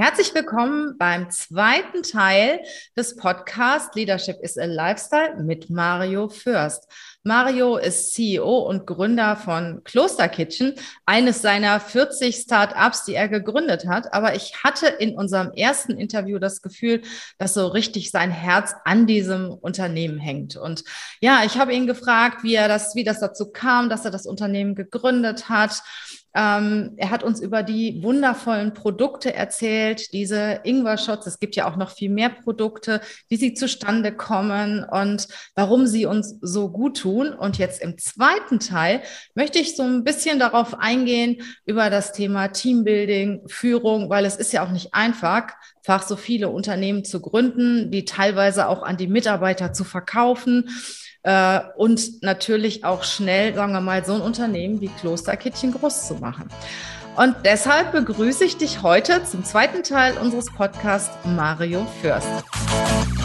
Herzlich willkommen beim zweiten Teil des Podcasts Leadership is a Lifestyle mit Mario Fürst. Mario ist CEO und Gründer von Kloster Kitchen, eines seiner 40 Startups, die er gegründet hat. Aber ich hatte in unserem ersten Interview das Gefühl, dass so richtig sein Herz an diesem Unternehmen hängt. Und ja, ich habe ihn gefragt, wie er das, wie das dazu kam, dass er das Unternehmen gegründet hat ähm, er hat uns über die wundervollen Produkte erzählt, diese Ingwer-Shots. Es gibt ja auch noch viel mehr Produkte, wie sie zustande kommen und warum sie uns so gut tun. Und jetzt im zweiten Teil möchte ich so ein bisschen darauf eingehen über das Thema Teambuilding, Führung, weil es ist ja auch nicht einfach, fach so viele Unternehmen zu gründen, die teilweise auch an die Mitarbeiter zu verkaufen äh, und natürlich auch schnell, sagen wir mal, so ein Unternehmen wie Klosterkittchen groß zu machen. Und deshalb begrüße ich dich heute zum zweiten Teil unseres Podcasts, Mario Fürst.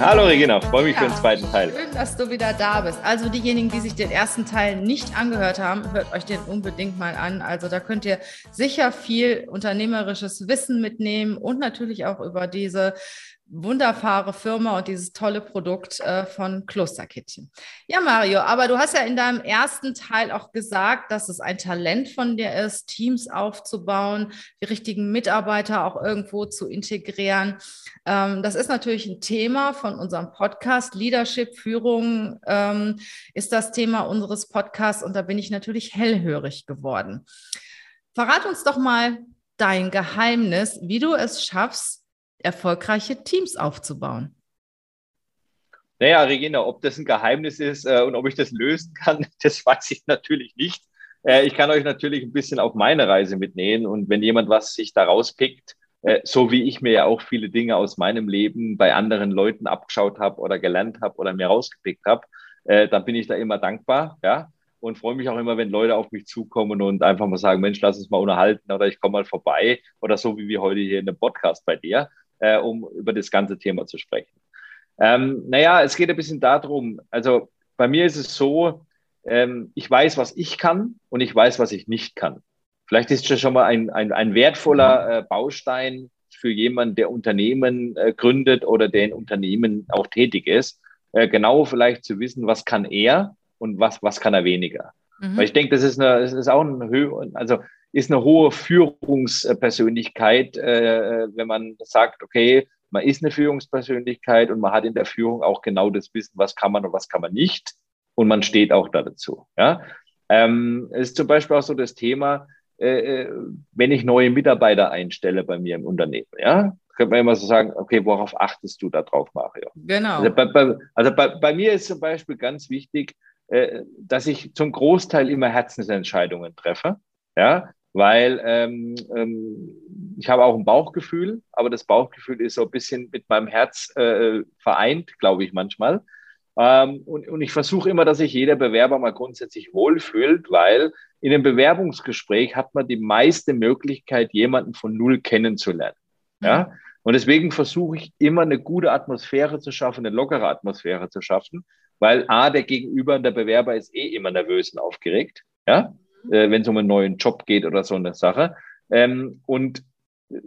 Hallo Regina, freue mich ja, für den zweiten Teil. Schön, dass du wieder da bist. Also diejenigen, die sich den ersten Teil nicht angehört haben, hört euch den unbedingt mal an. Also da könnt ihr sicher viel unternehmerisches Wissen mitnehmen und natürlich auch über diese wunderbare Firma und dieses tolle Produkt äh, von Klosterkittchen. Ja, Mario, aber du hast ja in deinem ersten Teil auch gesagt, dass es ein Talent von dir ist, Teams aufzubauen, die richtigen Mitarbeiter auch irgendwo zu integrieren. Ähm, das ist natürlich ein Thema von unserem Podcast. Leadership, Führung ähm, ist das Thema unseres Podcasts und da bin ich natürlich hellhörig geworden. Verrat uns doch mal dein Geheimnis, wie du es schaffst, erfolgreiche Teams aufzubauen? Naja, Regina, ob das ein Geheimnis ist äh, und ob ich das lösen kann, das weiß ich natürlich nicht. Äh, ich kann euch natürlich ein bisschen auf meine Reise mitnehmen und wenn jemand was sich da rauspickt, äh, so wie ich mir ja auch viele Dinge aus meinem Leben bei anderen Leuten abgeschaut habe oder gelernt habe oder mir rausgepickt habe, äh, dann bin ich da immer dankbar, ja und freue mich auch immer, wenn Leute auf mich zukommen und einfach mal sagen, Mensch, lass uns mal unterhalten oder ich komme mal vorbei oder so wie wir heute hier in dem Podcast bei dir äh, um über das ganze Thema zu sprechen. Ähm, naja, es geht ein bisschen darum, also bei mir ist es so, ähm, ich weiß, was ich kann und ich weiß, was ich nicht kann. Vielleicht ist das schon mal ein, ein, ein wertvoller äh, Baustein für jemanden, der Unternehmen äh, gründet oder der in Unternehmen auch tätig ist, äh, genau vielleicht zu wissen, was kann er und was, was kann er weniger. Mhm. Weil ich denke, das ist, eine, das ist auch ein Höhe, also ist eine hohe Führungspersönlichkeit, äh, wenn man sagt, okay, man ist eine Führungspersönlichkeit und man hat in der Führung auch genau das Wissen, was kann man und was kann man nicht. Und man steht auch da dazu. Ja? Ähm, es ist zum Beispiel auch so das Thema, äh, äh wenn ich neue Mitarbeiter einstelle bei mir im Unternehmen, ja, könnte man immer so sagen, okay, worauf achtest du da drauf, Mario? Genau. Also bei, bei, also bei, bei mir ist zum Beispiel ganz wichtig, äh, dass ich zum Großteil immer Herzensentscheidungen treffe. Ja, weil ähm, ähm, ich habe auch ein Bauchgefühl, aber das Bauchgefühl ist so ein bisschen mit meinem Herz äh, vereint, glaube ich manchmal. Ähm, und, und ich versuche immer, dass sich jeder Bewerber mal grundsätzlich wohlfühlt, weil in einem Bewerbungsgespräch hat man die meiste Möglichkeit, jemanden von null kennenzulernen. Ja? Und deswegen versuche ich immer eine gute Atmosphäre zu schaffen, eine lockere Atmosphäre zu schaffen, weil A, der Gegenüber, der Bewerber ist eh immer nervös und aufgeregt. Ja? äh, wenn es um einen neuen Job geht oder so eine Sache. Ähm, und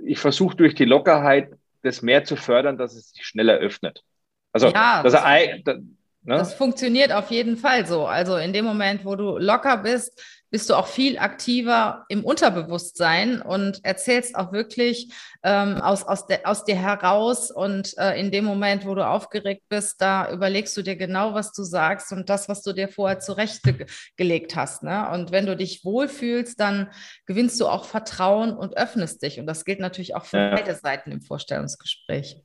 ich versuche durch die Lockerheit das mehr zu fördern, dass es sich schneller öffnet. Also, ja, dass das, er, da, ne? das funktioniert auf jeden Fall so. Also in dem Moment, wo du locker bist, bist du auch viel aktiver im Unterbewusstsein und erzählst auch wirklich ähm, aus, aus, de, aus dir heraus. Und äh, in dem Moment, wo du aufgeregt bist, da überlegst du dir genau, was du sagst und das, was du dir vorher zurechtgelegt hast. Ne? Und wenn du dich wohlfühlst, dann gewinnst du auch Vertrauen und öffnest dich. Und das gilt natürlich auch für ja. beide Seiten im Vorstellungsgespräch.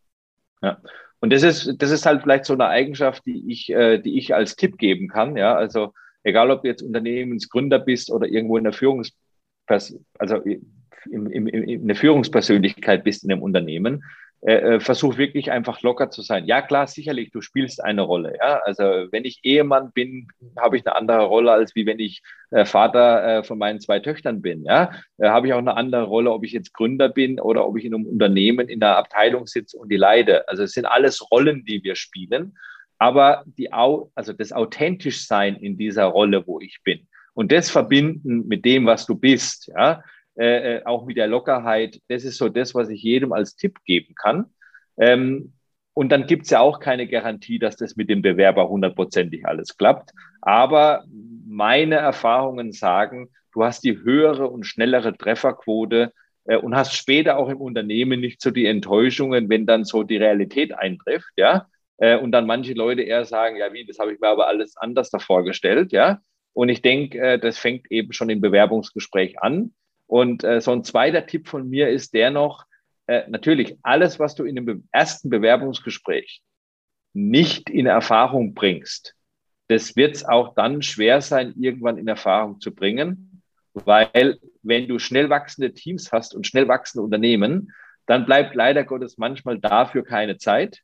Ja. Und das ist, das ist halt vielleicht so eine Eigenschaft, die ich, äh, die ich als Tipp geben kann. Ja, also egal ob du jetzt Unternehmensgründer bist oder irgendwo in der Führungspers also in, in, in, der Führungspersönlichkeit bist in einem Unternehmen, äh, äh, versuch wirklich einfach locker zu sein. Ja, klar, sicherlich, du spielst eine Rolle. Ja, also wenn ich Ehemann bin, habe ich eine andere Rolle, als wie wenn ich äh, Vater äh, von meinen zwei Töchtern bin. Ja, äh, habe ich auch eine andere Rolle, ob ich jetzt Gründer bin oder ob ich in einem Unternehmen in einer Abteilung sitze und die leide. Also es sind alles Rollen, die wir spielen. Aber die, also das authentisch sein in dieser Rolle, wo ich bin und das verbinden mit dem, was du bist, ja, äh, äh, auch mit der Lockerheit, das ist so das, was ich jedem als Tipp geben kann. Ähm, und dann gibt es ja auch keine Garantie, dass das mit dem Bewerber hundertprozentig alles klappt. Aber meine Erfahrungen sagen, du hast die höhere und schnellere Trefferquote äh, und hast später auch im Unternehmen nicht so die Enttäuschungen, wenn dann so die Realität eintrifft, ja. Äh, und dann manche Leute eher sagen, ja, wie, das habe ich mir aber alles anders da vorgestellt, ja. Und ich denke, äh, das fängt eben schon im Bewerbungsgespräch an. Und äh, so ein zweiter Tipp von mir ist der noch, natürlich, alles, was du in dem ersten Bewerbungsgespräch nicht in Erfahrung bringst, das wird es auch dann schwer sein, irgendwann in Erfahrung zu bringen, weil wenn du schnell wachsende Teams hast und schnell wachsende Unternehmen, dann bleibt leider Gottes manchmal dafür keine Zeit.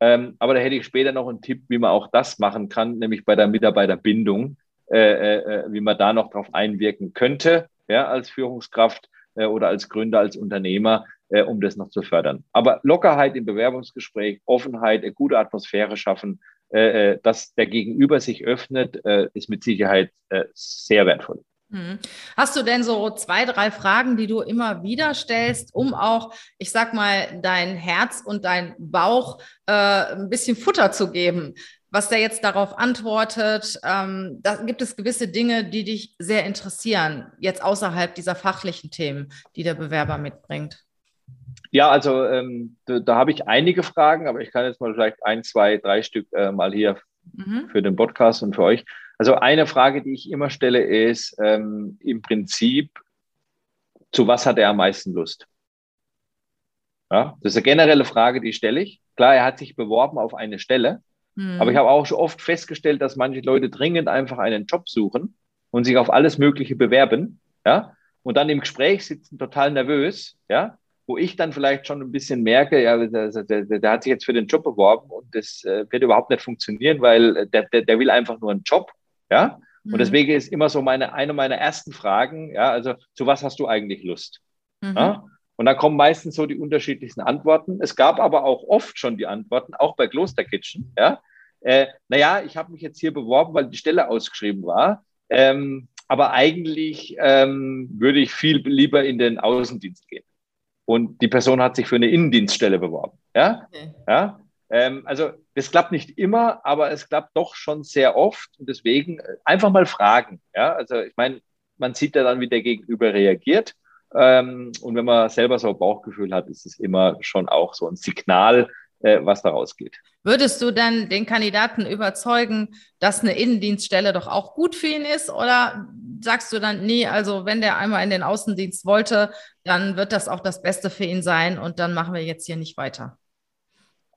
Ähm, aber da hätte ich später noch einen Tipp, wie man auch das machen kann, nämlich bei der Mitarbeiterbindung, äh, äh, äh wie man da noch drauf einwirken könnte ja, als Führungskraft äh, oder als Gründer, als Unternehmer, äh, um das noch zu fördern. Aber Lockerheit im Bewerbungsgespräch, Offenheit, eine gute Atmosphäre schaffen, äh, dass der Gegenüber sich öffnet, ist mit Sicherheit sehr wertvoll. Hm. Hast du denn so zwei, drei Fragen, die du immer wieder stellst, um auch, ich sag mal, dein Herz und dein Bauch äh, ein bisschen Futter zu geben? was der jetzt darauf antwortet. Ähm, da gibt es gewisse Dinge, die dich sehr interessieren, jetzt außerhalb dieser fachlichen Themen, die der Bewerber mitbringt. Ja, also ähm, da, da habe ich einige Fragen, aber ich kann jetzt mal vielleicht ein, zwei, drei Stück äh, mal hier mhm. für den Podcast und für euch. Also eine Frage, die ich immer stelle, ist ähm, im Prinzip, zu was hat er am meisten Lust? Ja, das ist eine generelle Frage, die stelle ich. Klar, er hat sich beworben auf eine Stelle, Mhm. Aber ich habe auch schon oft festgestellt, dass manche Leute dringend einfach einen Job suchen und sich auf alles Mögliche bewerben, ja, und dann im Gespräch sitzen total nervös, ja, wo ich dann vielleicht schon ein bisschen merke, ja, der, der, der hat sich jetzt für den Job beworben und das äh, wird überhaupt nicht funktionieren, weil der, der, der will einfach nur einen Job, ja. Und mhm. deswegen ist immer so meine, eine meiner ersten Fragen, ja, also zu was hast du eigentlich Lust? Mhm. Ja? Und dann kommen meistens so die unterschiedlichsten Antworten. Es gab aber auch oft schon die Antworten, auch bei Klosterkitchen. Ja, äh, naja, ich habe mich jetzt hier beworben, weil die Stelle ausgeschrieben war. Ähm, aber eigentlich ähm, würde ich viel lieber in den Außendienst gehen. Und die Person hat sich für eine Innendienststelle beworben. Ja, okay. ja. Ähm, also das klappt nicht immer, aber es klappt doch schon sehr oft. Und deswegen äh, einfach mal fragen. Ja, also ich meine, man sieht ja dann, wie der Gegenüber reagiert. Ähm, und wenn man selber so ein Bauchgefühl hat, ist es immer schon auch so ein Signal, äh, was daraus geht. Würdest du denn den Kandidaten überzeugen, dass eine Innendienststelle doch auch gut für ihn ist? Oder sagst du dann, nee, also wenn der einmal in den Außendienst wollte, dann wird das auch das Beste für ihn sein und dann machen wir jetzt hier nicht weiter?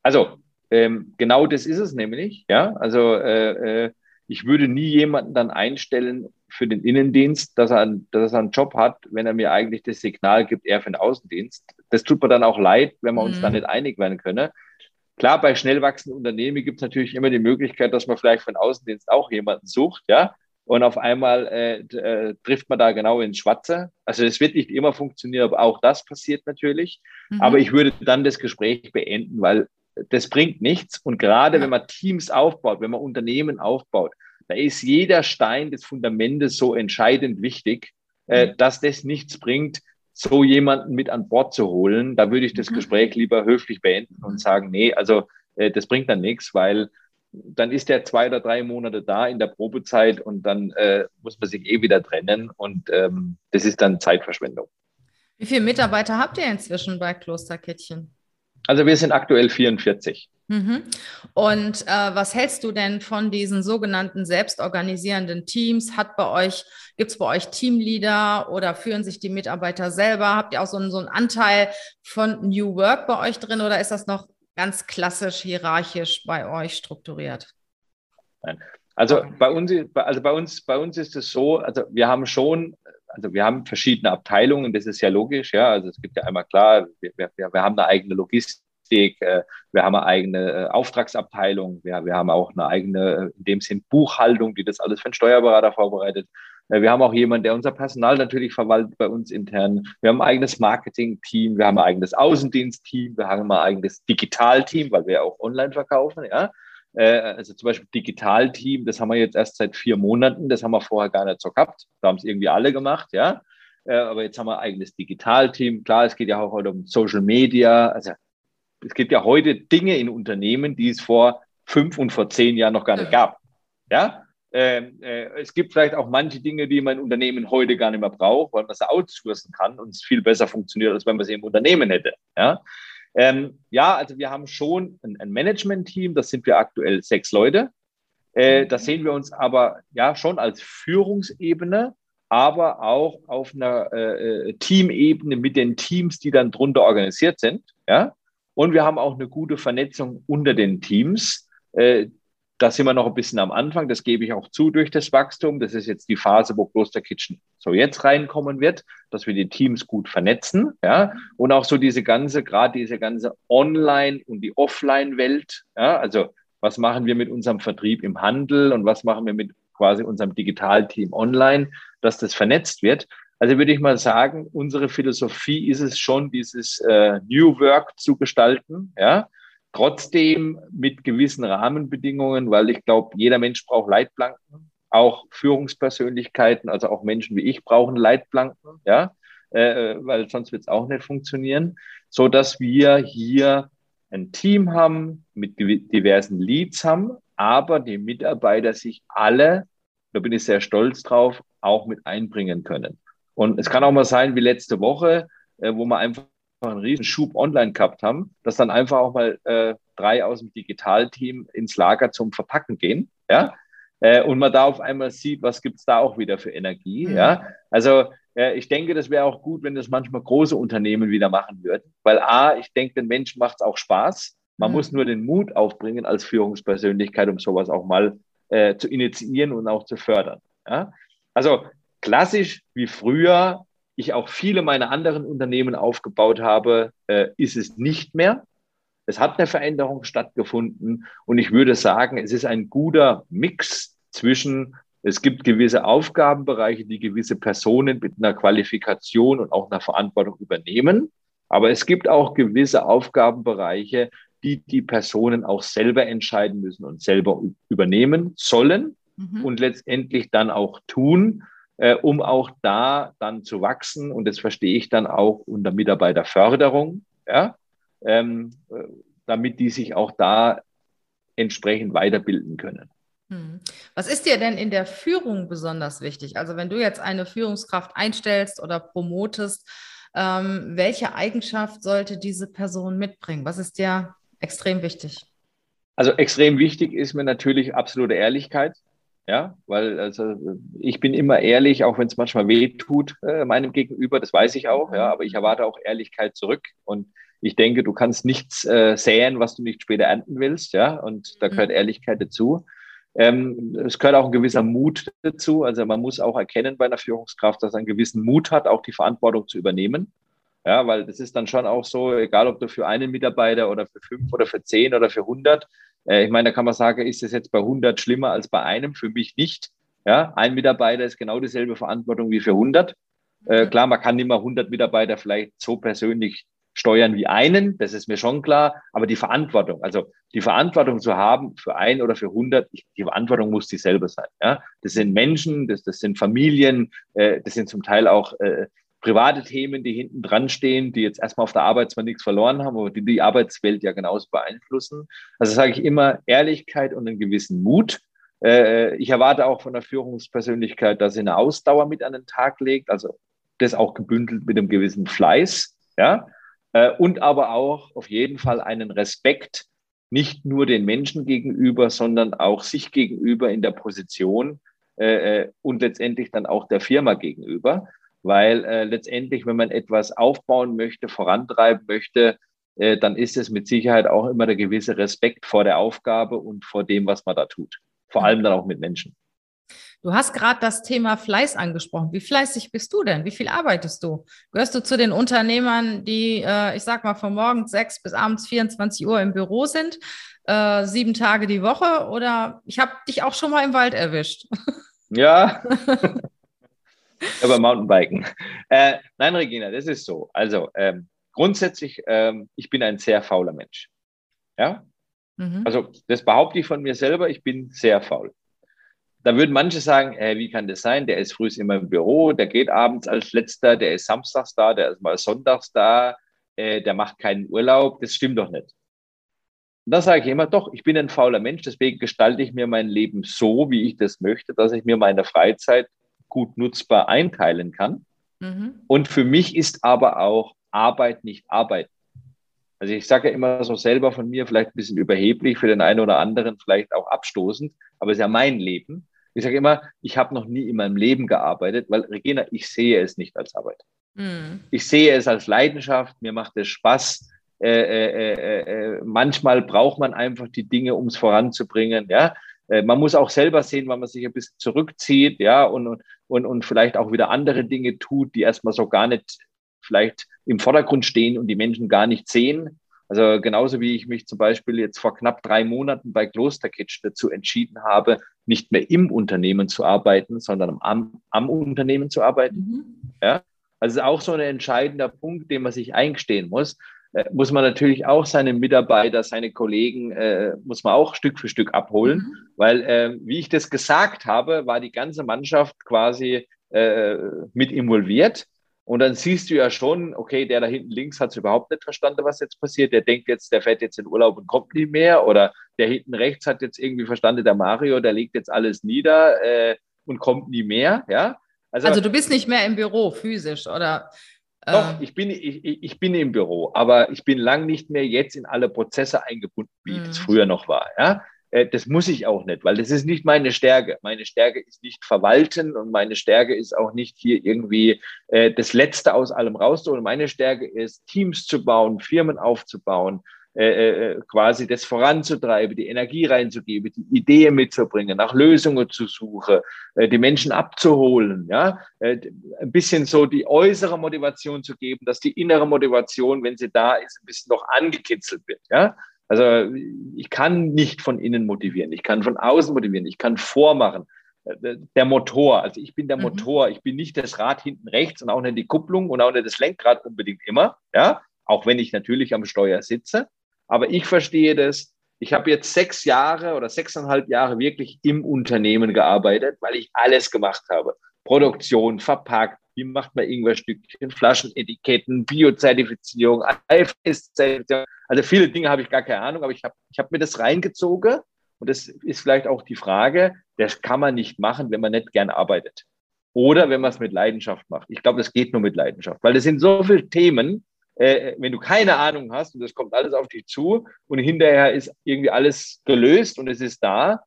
Also, ähm, genau das ist es nämlich. Ja, also äh, äh ich würde nie jemanden dann einstellen, für den Innendienst, dass er, dass er einen Job hat, wenn er mir eigentlich das Signal gibt, er für den Außendienst. Das tut mir dann auch leid, wenn wir uns mhm. da nicht einig werden können. Klar, bei schnell wachsenden Unternehmen gibt es natürlich immer die Möglichkeit, dass man vielleicht für den Außendienst auch jemanden sucht, ja. Und auf einmal äh, äh, trifft man da genau ins Schwarze. Also es wird nicht immer funktionieren, aber auch das passiert natürlich. Mhm. Aber ich würde dann das Gespräch beenden, weil das bringt nichts. Und gerade wenn man Teams aufbaut, wenn man Unternehmen aufbaut, da ist jeder Stein des Fundamentes so entscheidend wichtig, äh, mhm. dass das nichts bringt, so jemanden mit an Bord zu holen. Da würde ich das mhm. Gespräch lieber höflich beenden und sagen, nee, also äh, das bringt dann nichts, weil dann ist der zwei oder drei Monate da in der Probezeit und dann äh, muss man sich eh wieder trennen und ähm, das ist dann Zeitverschwendung. Wie viele Mitarbeiter habt ihr inzwischen bei Klosterkettchen? Also wir sind aktuell 44. Mhm. Und äh, was hältst du denn von diesen sogenannten selbstorganisierenden Teams? Hat bei euch, gibt es bei euch Teamleader oder führen sich die Mitarbeiter selber? Habt ihr auch so einen, so einen Anteil von New Work bei euch drin oder ist das noch ganz klassisch hierarchisch bei euch strukturiert? Nein. Also bei uns, also bei uns, bei uns ist es so, also wir haben schon also wir haben verschiedene Abteilungen, das ist ja logisch, ja. Also es gibt ja einmal klar, wir, wir, wir haben eine eigene Logistik, äh, wir haben eine eigene äh, Auftragsabteilung, wir, wir haben auch eine eigene, in dem Sinn Buchhaltung, die das alles für einen Steuerberater vorbereitet. Wir haben auch jemanden, der unser Personal natürlich verwaltet bei uns intern. Wir haben ein eigenes Marketing-Team, wir haben ein eigenes Außendienst-Team, wir haben ein eigenes Digital-Team, weil wir auch online verkaufen, ja. Äh, also zum Beispiel Digital-Team, das haben wir jetzt erst seit vier Monaten, das haben wir vorher gar nicht so gehabt. Da haben es irgendwie alle gemacht, ja. Äh, aber jetzt haben wir ein eigenes Digital-Team. Klar, es geht ja auch heute um Social Media. Also es gibt ja heute Dinge in Unternehmen, die es vor fünf und vor zehn Jahren noch gar nicht gab. Ja, ähm, äh, es gibt vielleicht auch manche Dinge, die mein Unternehmen heute gar nicht mehr braucht, weil man sie outsourcen kann und es viel besser funktioniert, als wenn man sie im Unternehmen hätte. Ja, ähm, ja also wir haben schon ein, ein Management-Team, das sind wir aktuell sechs Leute. Äh, das sehen wir uns aber ja schon als Führungsebene, aber auch auf einer äh, äh Teamebene mit den Teams, die dann drunter organisiert sind. Ja, und wir haben auch eine gute Vernetzung unter den Teams. Äh, da sind wir noch ein bisschen am Anfang, das gebe ich auch zu durch das Wachstum. Das ist jetzt die Phase, wo Kloster Kitchen so jetzt reinkommen wird, dass wir die Teams gut vernetzen, ja, und auch so diese ganze, gerade diese ganze Online- und die Offline-Welt, ja, also was machen wir mit unserem Vertrieb im Handel und was machen wir mit quasi unserem Digitalteam online, dass das vernetzt wird. Also würde ich mal sagen, unsere Philosophie ist es schon, dieses äh, New Work zu gestalten, ja, Trotzdem mit gewissen Rahmenbedingungen, weil ich glaube, jeder Mensch braucht Leitplanken, auch Führungspersönlichkeiten, also auch Menschen wie ich brauchen Leitplanken, ja, äh, weil sonst wird es auch nicht funktionieren, so dass wir hier ein Team haben mit diversen Leads haben, aber die Mitarbeiter sich alle, da bin ich sehr stolz drauf, auch mit einbringen können. Und es kann auch mal sein, wie letzte Woche, äh, wo man einfach einen riesen Schub online gehabt haben, dass dann einfach auch mal äh, drei aus dem Digitalteam ins Lager zum Verpacken gehen, ja, äh, und man da auf einmal sieht, was gibt's da auch wieder für Energie, mhm. ja. Also äh, ich denke, das wäre auch gut, wenn das manchmal große Unternehmen wieder machen würden, weil a, ich denke, den Menschen macht es auch Spaß. Man mhm. muss nur den Mut aufbringen als Führungspersönlichkeit, um sowas auch mal äh, zu initiieren und auch zu fördern. Ja? Also klassisch wie früher ich auch viele meiner anderen Unternehmen aufgebaut habe, äh, ist es nicht mehr. Es hat eine Veränderung stattgefunden und ich würde sagen, es ist ein guter Mix zwischen, es gibt gewisse Aufgabenbereiche, die gewisse Personen mit einer Qualifikation und auch einer Verantwortung übernehmen, aber es gibt auch gewisse Aufgabenbereiche, die die Personen auch selber entscheiden müssen und selber übernehmen sollen mhm. und letztendlich dann auch tun äh, um auch da dann zu wachsen. Und das verstehe ich dann auch unter Mitarbeiterförderung, ja, ähm, äh, damit die sich auch da entsprechend weiterbilden können. Hm. Was ist dir denn in der Führung besonders wichtig? Also wenn du jetzt eine Führungskraft einstellst oder promotest, ähm, welche Eigenschaft sollte diese Person mitbringen? Was ist dir extrem wichtig? Also extrem wichtig ist mir natürlich absolute Ehrlichkeit. Ja, weil also ich bin immer ehrlich, auch wenn es manchmal weh tut äh, meinem Gegenüber, das weiß ich auch, ja, aber ich erwarte auch Ehrlichkeit zurück und ich denke, du kannst nichts äh, säen, was du nicht später ernten willst, ja, und da mhm. gehört Ehrlichkeit dazu. Ähm, es gehört auch ein gewisser Mut dazu. Also man muss auch erkennen bei einer Führungskraft, dass er einen gewissen Mut hat, auch die Verantwortung zu übernehmen. Ja, weil das ist dann schon auch so, egal ob du für einen Mitarbeiter oder für fünf oder für zehn oder für hundert, ich meine, da kann man sagen, ist es jetzt bei 100 schlimmer als bei einem? Für mich nicht. Ja, ein Mitarbeiter ist genau dieselbe Verantwortung wie für 100. Äh, klar, man kann nicht mehr 100 Mitarbeiter vielleicht so persönlich steuern wie einen, das ist mir schon klar, aber die Verantwortung, also die Verantwortung zu haben für ein oder für 100, die Verantwortung muss dieselbe sein. Ja? Das sind Menschen, das, das sind Familien, äh, das sind zum Teil auch äh, private Themen, die hinten dran stehen, die jetzt erstmal auf der Arbeit zwar nichts verloren haben, aber die die Arbeitswelt ja genauso beeinflussen. Also sage ich immer Ehrlichkeit und einen gewissen Mut. Äh, ich erwarte auch von der Führungspersönlichkeit, dass sie eine Ausdauer mit an den Tag legt, also das auch gebündelt mit einem gewissen Fleiß, ja, äh, und aber auch auf jeden Fall einen Respekt, nicht nur den Menschen gegenüber, sondern auch sich gegenüber in der Position äh, und letztendlich dann auch der Firma gegenüber weil äh, letztendlich, wenn man etwas aufbauen möchte, vorantreiben möchte, äh, dann ist es mit Sicherheit auch immer der gewisse Respekt vor der Aufgabe und vor dem, was man da tut. Vor allem dann auch mit Menschen. Du hast gerade das Thema Fleiß angesprochen. Wie fleißig bist du denn? Wie viel arbeitest du? Gehörst du zu den Unternehmern, die, äh, ich sag mal, von morgens sechs bis abends 24 Uhr im Büro sind, äh, sieben Tage die Woche? Oder ich habe dich auch schon mal im Wald erwischt. Ja. Aber Mountainbiken. Äh, nein, Regina, das ist so. Also ähm, grundsätzlich, ähm, ich bin ein sehr fauler Mensch. Ja. Mhm. Also das behaupte ich von mir selber. Ich bin sehr faul da würden manche sagen, äh, wie kann das sein? Der ist früh immer im Büro, der geht abends als letzter, der ist samstags da, der ist mal sonntags da, äh, der macht keinen Urlaub. Das stimmt doch nicht. Und da sage ich immer, doch, ich bin ein fauler Mensch, deswegen gestalte ich mir mein Leben so, wie ich das möchte, dass ich mir meine Freizeit gut nutzbar einteilen kann. Mhm. Und für mich ist aber auch Arbeit nicht Arbeit. Also ich sage ja immer so selber von mir, vielleicht ein bisschen überheblich, für den einen oder anderen vielleicht auch abstoßend, aber es ist ja mein Leben. Ich sage immer, ich habe noch nie in meinem Leben gearbeitet, weil Regina, ich sehe es nicht als Arbeit. Mhm. Ich sehe es als Leidenschaft, mir macht es Spaß. Äh, äh, äh, äh manchmal braucht man einfach die Dinge, um es voranzubringen. Ja, äh, man muss auch selber sehen, wann man sich ein bisschen zurückzieht, ja, und, und, und vielleicht auch wieder andere Dinge tut, die erstmal so gar nicht vielleicht im Vordergrund stehen und die Menschen gar nicht sehen. Also genauso wie ich mich zum Beispiel jetzt vor knapp drei Monaten bei Klosterkitsch dazu entschieden habe, nicht mehr im Unternehmen zu arbeiten, sondern am, am Unternehmen zu arbeiten. Mhm. Ja, also auch so ein entscheidender Punkt, den man sich eingestehen muss. Äh, muss man natürlich auch seine Mitarbeiter, seine Kollegen, äh, muss man auch Stück für Stück abholen, mhm. weil, äh, wie ich das gesagt habe, war die ganze Mannschaft quasi äh, mit involviert. Und dann siehst du ja schon, okay, der da hinten links hat es überhaupt nicht verstanden, was jetzt passiert. Der denkt jetzt, der fährt jetzt in Urlaub und kommt nie mehr. Oder der hinten rechts hat jetzt irgendwie verstanden, der Mario, der legt jetzt alles nieder äh, und kommt nie mehr. Ja? Also, also du bist nicht mehr im Büro physisch, oder? Doch, ich bin, ich, ich bin im Büro, aber ich bin lang nicht mehr jetzt in alle Prozesse eingebunden, wie mhm. es früher noch war. Ja? Äh, das muss ich auch nicht, weil das ist nicht meine Stärke. Meine Stärke ist nicht verwalten und meine Stärke ist auch nicht hier irgendwie äh, das Letzte aus allem rauszuholen. Meine Stärke ist, Teams zu bauen, Firmen aufzubauen, äh, äh, quasi das voranzutreiben, die Energie reinzugeben, die Ideen mitzubringen, nach Lösungen zu suchen, äh, die Menschen abzuholen, ja, äh, ein bisschen so die äußere Motivation zu geben, dass die innere Motivation, wenn sie da ist, ein bisschen noch angekitzelt wird, ja. Also ich kann nicht von innen motivieren, ich kann von außen motivieren, ich kann vormachen. Äh, der Motor, also ich bin der mhm. Motor, ich bin nicht das Rad hinten rechts und auch nicht die Kupplung und auch nicht das Lenkrad unbedingt immer, ja, auch wenn ich natürlich am Steuer sitze. Aber ich verstehe das. Ich habe jetzt sechs Jahre oder sechseinhalb Jahre wirklich im Unternehmen gearbeitet, weil ich alles gemacht habe. Produktion, verpackt, wie macht man Ingwerstückchen, Flaschenetiketten, Biozertifizierung, IFS-Zertifizierung. Also viele Dinge habe ich gar keine Ahnung, aber ich habe ich hab mir das reingezogen. Und das ist vielleicht auch die Frage, das kann man nicht machen, wenn man nicht gern arbeitet. Oder wenn man es mit Leidenschaft macht. Ich glaube, das geht nur mit Leidenschaft, weil das sind so viele Themen, äh, wenn du keine Ahnung hast und das kommt alles auf dich zu und hinterher ist irgendwie alles gelöst und es ist da.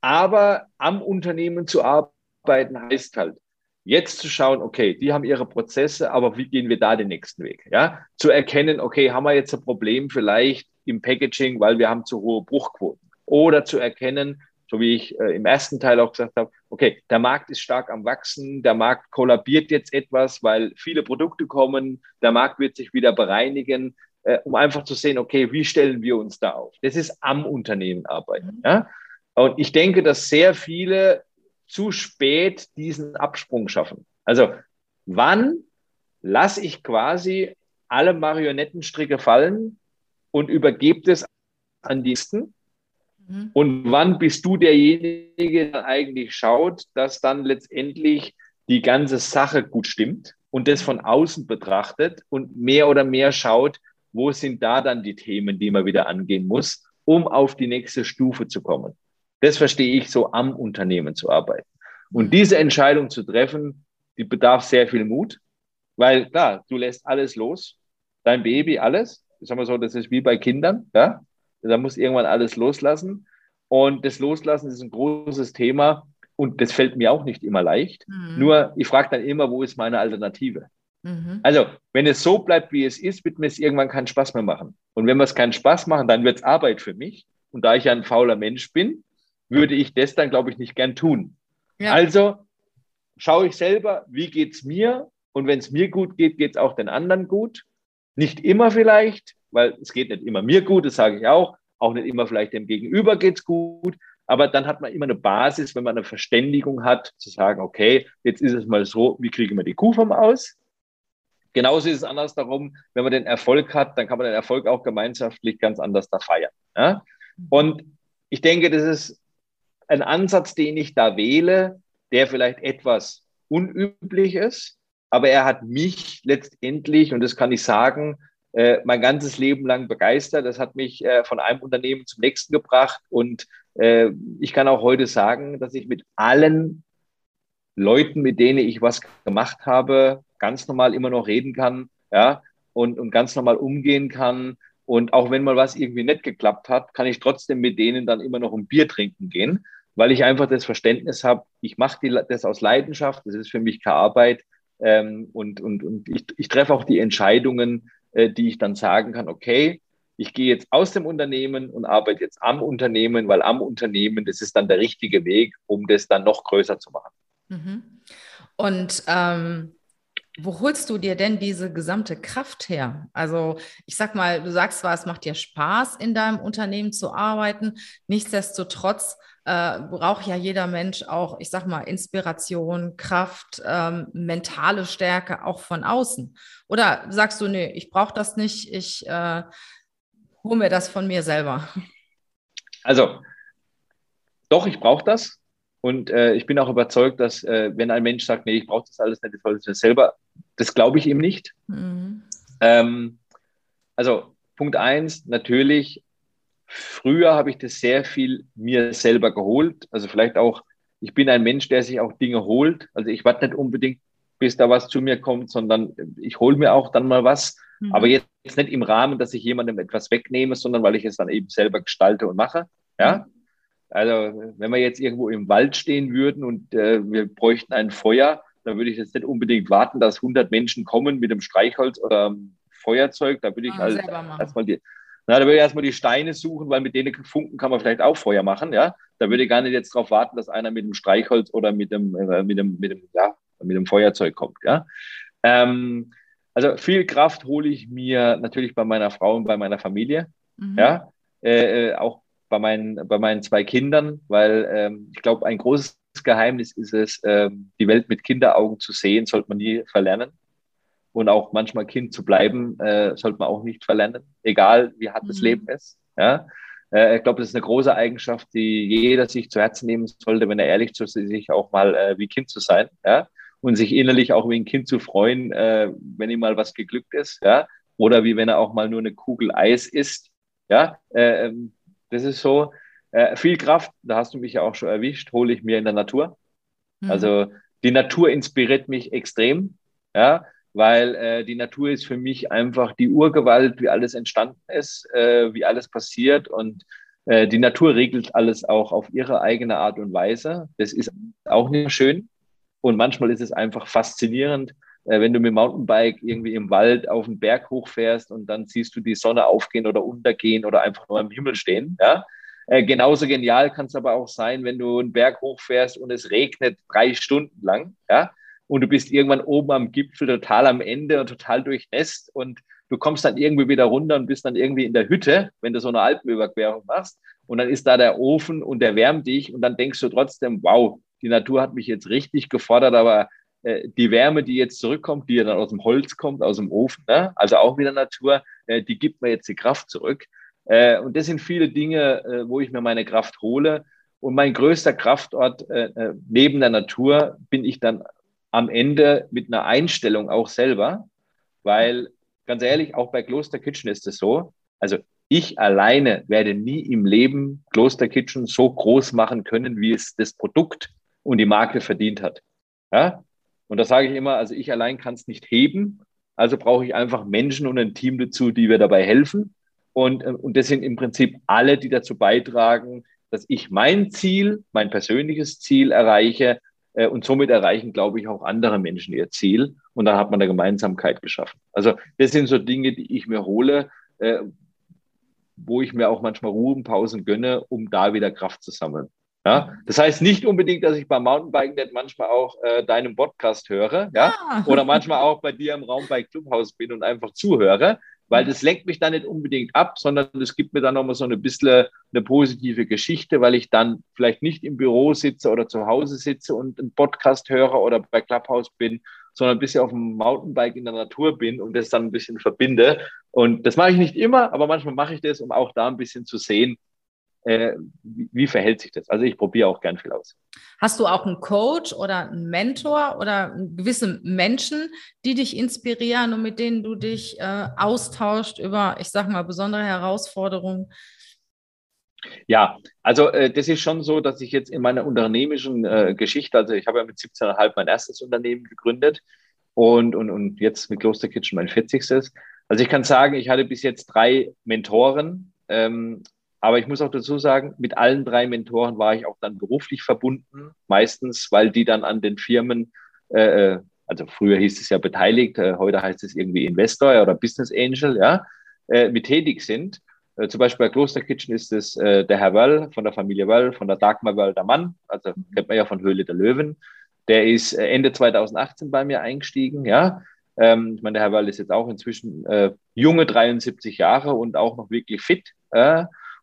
Aber am Unternehmen zu arbeiten heißt halt, Jetzt zu schauen, okay, die haben ihre Prozesse, aber wie gehen wir da den nächsten Weg? Ja, zu erkennen, okay, haben wir jetzt ein Problem vielleicht im Packaging, weil wir haben zu hohe Bruchquoten? Oder zu erkennen, so wie ich äh, im ersten Teil auch gesagt habe, okay, der Markt ist stark am Wachsen, der Markt kollabiert jetzt etwas, weil viele Produkte kommen, der Markt wird sich wieder bereinigen, äh, um einfach zu sehen, okay, wie stellen wir uns da auf? Das ist am Unternehmen arbeiten. Mhm. Ja? Und ich denke, dass sehr viele zu spät diesen Absprung schaffen. Also wann lasse ich quasi alle Marionettenstricke fallen und übergebe es an die nächsten? Mhm. Und wann bist du derjenige, der eigentlich schaut, dass dann letztendlich die ganze Sache gut stimmt und das von außen betrachtet und mehr oder mehr schaut, wo sind da dann die Themen, die man wieder angehen muss, um auf die nächste Stufe zu kommen. Das verstehe ich so am Unternehmen zu arbeiten. Und diese Entscheidung zu treffen, die bedarf sehr viel Mut, weil klar, du lässt alles los, dein Baby, alles. Ich sag mal so, das ist wie bei Kindern, ja. Da muss irgendwann alles loslassen. Und das Loslassen ist ein großes Thema und das fällt mir auch nicht immer leicht. Mhm. Nur ich frage dann immer, wo ist meine Alternative? Mhm. Also, wenn es so bleibt, wie es ist, wird mir es irgendwann keinen Spaß mehr machen. Und wenn wir es keinen Spaß machen, dann wird es Arbeit für mich. Und da ich ja ein fauler Mensch bin, würde ich das dann, glaube ich, nicht gern tun. Ja. Also schaue ich selber, wie geht es mir? Und wenn es mir gut geht, geht es auch den anderen gut. Nicht immer vielleicht, weil es geht nicht immer mir gut, das sage ich auch. Auch nicht immer vielleicht dem Gegenüber geht es gut. Aber dann hat man immer eine Basis, wenn man eine Verständigung hat, zu sagen, okay, jetzt ist es mal so, wie kriegen wir die Kuh vom Aus? Genauso ist es anders darum, wenn man den Erfolg hat, dann kann man den Erfolg auch gemeinschaftlich ganz anders da feiern. Ja? Und ich denke, das ist ein Ansatz, den ich da wähle, der vielleicht etwas unüblich ist, aber er hat mich letztendlich, und das kann ich sagen, äh, mein ganzes Leben lang begeistert. Das hat mich äh, von einem Unternehmen zum nächsten gebracht. Und äh, ich kann auch heute sagen, dass ich mit allen Leuten, mit denen ich was gemacht habe, ganz normal immer noch reden kann, ja, und, und ganz normal umgehen kann. Und auch wenn mal was irgendwie nicht geklappt hat, kann ich trotzdem mit denen dann immer noch ein Bier trinken gehen, weil ich einfach das Verständnis habe, ich mache das aus Leidenschaft, das ist für mich keine Arbeit. Ähm, und und, und ich, ich treffe auch die Entscheidungen, die ich dann sagen kann, okay, ich gehe jetzt aus dem Unternehmen und arbeite jetzt am Unternehmen, weil am Unternehmen, das ist dann der richtige Weg, um das dann noch größer zu machen. Mhm. Und ähm, wo holst du dir denn diese gesamte Kraft her? Also ich sag mal, du sagst zwar, es macht dir Spaß, in deinem Unternehmen zu arbeiten. Nichtsdestotrotz äh, braucht ja jeder Mensch auch, ich sag mal, Inspiration, Kraft, ähm, mentale Stärke auch von außen. Oder sagst du, nee, ich brauche das nicht, ich äh, hole mir das von mir selber? Also, doch, ich brauche das. Und äh, ich bin auch überzeugt, dass äh, wenn ein Mensch sagt, nee, ich brauche das alles nicht, ich soll das selber, das glaube ich ihm nicht. Mhm. Ähm, also Punkt eins, natürlich, früher habe ich das sehr viel mir selber geholt. Also vielleicht auch, ich bin ein Mensch, der sich auch Dinge holt. Also ich warte nicht unbedingt, bis da was zu mir kommt, sondern ich hole mir auch dann mal was. Mhm. Aber jetzt nicht im Rahmen, dass ich jemandem etwas wegnehme, sondern weil ich es dann eben selber gestalte und mache. Ja. Mhm. Also wenn wir jetzt irgendwo im Wald stehen würden und äh, wir bräuchten ein Feuer, dann würde ich jetzt nicht unbedingt warten, dass 100 Menschen kommen mit einem Streichholz oder einem Feuerzeug. Da würde ich ah, halt erstmal die, na, da würde ich erstmal die Steine suchen, weil mit denen Funken kann man vielleicht auch Feuer machen. Ja, da würde ich gar nicht jetzt darauf warten, dass einer mit dem Streichholz oder mit dem, äh, mit dem, mit dem, ja, mit dem Feuerzeug kommt. Ja, ähm, also viel Kraft hole ich mir natürlich bei meiner Frau und bei meiner Familie. Mhm. Ja, äh, äh auch bei meinen, bei meinen zwei Kindern, weil ähm, ich glaube, ein großes Geheimnis ist es, ähm, die Welt mit Kinderaugen zu sehen, sollte man nie verlernen. Und auch manchmal Kind zu bleiben, äh, sollte man auch nicht verlernen, egal wie hart mhm. das Leben ist. Ja? Äh, ich glaube, das ist eine große Eigenschaft, die jeder sich zu Herzen nehmen sollte, wenn er ehrlich zu sich auch mal äh, wie Kind zu sein. Ja? Und sich innerlich auch wie ein Kind zu freuen, äh, wenn ihm mal was geglückt ist. Ja? Oder wie wenn er auch mal nur eine Kugel Eis isst. Ja? Äh, ähm, das ist so, äh, viel Kraft, da hast du mich ja auch schon erwischt, hole ich mir in der Natur. Mhm. Also die Natur inspiriert mich extrem, ja, weil äh, die Natur ist für mich einfach die Urgewalt, wie alles entstanden ist, äh, wie alles passiert und äh, die Natur regelt alles auch auf ihre eigene Art und Weise. Das ist auch nicht schön und manchmal ist es einfach faszinierend, äh, wenn du mit dem Mountainbike irgendwie im Wald auf den Berg hochfährst und dann siehst du die Sonne aufgehen oder untergehen oder einfach nur im Himmel stehen. Ja? Äh, genauso genial kann es aber auch sein, wenn du einen Berg hochfährst und es regnet drei Stunden lang. Ja? Und du bist irgendwann oben am Gipfel total am Ende und total durchnässt und du kommst dann irgendwie wieder runter und bist dann irgendwie in der Hütte, wenn du so eine Alpenüberquerung machst. Und dann ist da der Ofen und der wärmt dich und dann denkst du trotzdem, wow, die Natur hat mich jetzt richtig gefordert, aber äh, die Wärme, die jetzt zurückkommt, die ja dann aus dem Holz kommt, aus dem Ofen, ne? also auch wieder Natur, äh, die gibt mir jetzt die Kraft zurück. Äh, und das sind viele Dinge, wo ich mir meine Kraft hole. Und mein größter Kraftort neben der Natur bin ich dann am Ende mit einer Einstellung auch selber, weil ganz ehrlich, auch bei Kloster Kitchen ist es so. Also ich alleine werde nie im Leben Kloster Kitchen so groß machen können, wie es das Produkt und die Marke verdient hat. Ja? Und da sage ich immer, also ich allein kann es nicht heben, also brauche ich einfach Menschen und ein Team dazu, die mir dabei helfen. Und, äh, und das sind im Prinzip alle, die dazu beitragen, dass ich mein Ziel, mein persönliches Ziel erreiche. Äh, und somit erreichen, glaube ich, auch andere Menschen ihr Ziel. Und dann hat man eine Gemeinsamkeit geschaffen. Also das sind so Dinge, die ich mir hole, äh, wo ich mir auch manchmal Ruhepausen gönne, um da wieder Kraft zu sammeln. Ja, das heißt nicht unbedingt, dass ich beim Mountainbiken nicht manchmal auch äh, deinen Podcast höre, ja, ah. oder manchmal auch bei dir im Raum bei Clubhaus bin und einfach zuhöre, weil das lenkt mich dann nicht unbedingt ab, sondern es gibt mir dann nochmal so ein bisschen eine positive Geschichte, weil ich dann vielleicht nicht im Büro sitze oder zu Hause sitze und einen Podcast höre oder bei Clubhouse bin, sondern ein bisschen auf dem Mountainbike in der Natur bin und das dann ein bisschen verbinde. Und das mache ich nicht immer, aber manchmal mache ich das, um auch da ein bisschen zu sehen, äh, wie, wie, verhält sich das? Also ich probiere auch gern viel aus. Hast du auch einen Coach oder einen Mentor oder gewisse Menschen, die dich inspirieren und mit denen du dich äh, austauscht über, ich sag mal, besondere Herausforderungen? Ja, also äh, das ist schon so, dass ich jetzt in meiner unternehmischen äh, Geschichte, also ich habe ja mit 17,5 mein erstes Unternehmen gegründet und, und, und jetzt mit Kloster Kitchen mein 40. Also ich kann sagen, ich hatte bis jetzt drei Mentoren, ähm, aber ich muss auch dazu sagen, mit allen drei Mentoren war ich auch dann beruflich verbunden, meistens, weil die dann an den Firmen, äh, äh also früher hieß es ja beteiligt, äh, heute heißt es irgendwie Investor oder Business Angel, ja, äh, mit tätig sind. Äh, zum Beispiel bei Kloster Kitchen ist es äh, der Herr Wöll von der Familie Wöll, von der Dagmar Wöll, der Mann, also kennt man ja von Höhle der Löwen. Der ist Ende 2018 bei mir eingestiegen, ja. Ähm, ich meine, der Herr Wöll ist jetzt auch inzwischen junge 73 Jahre und auch noch wirklich fit.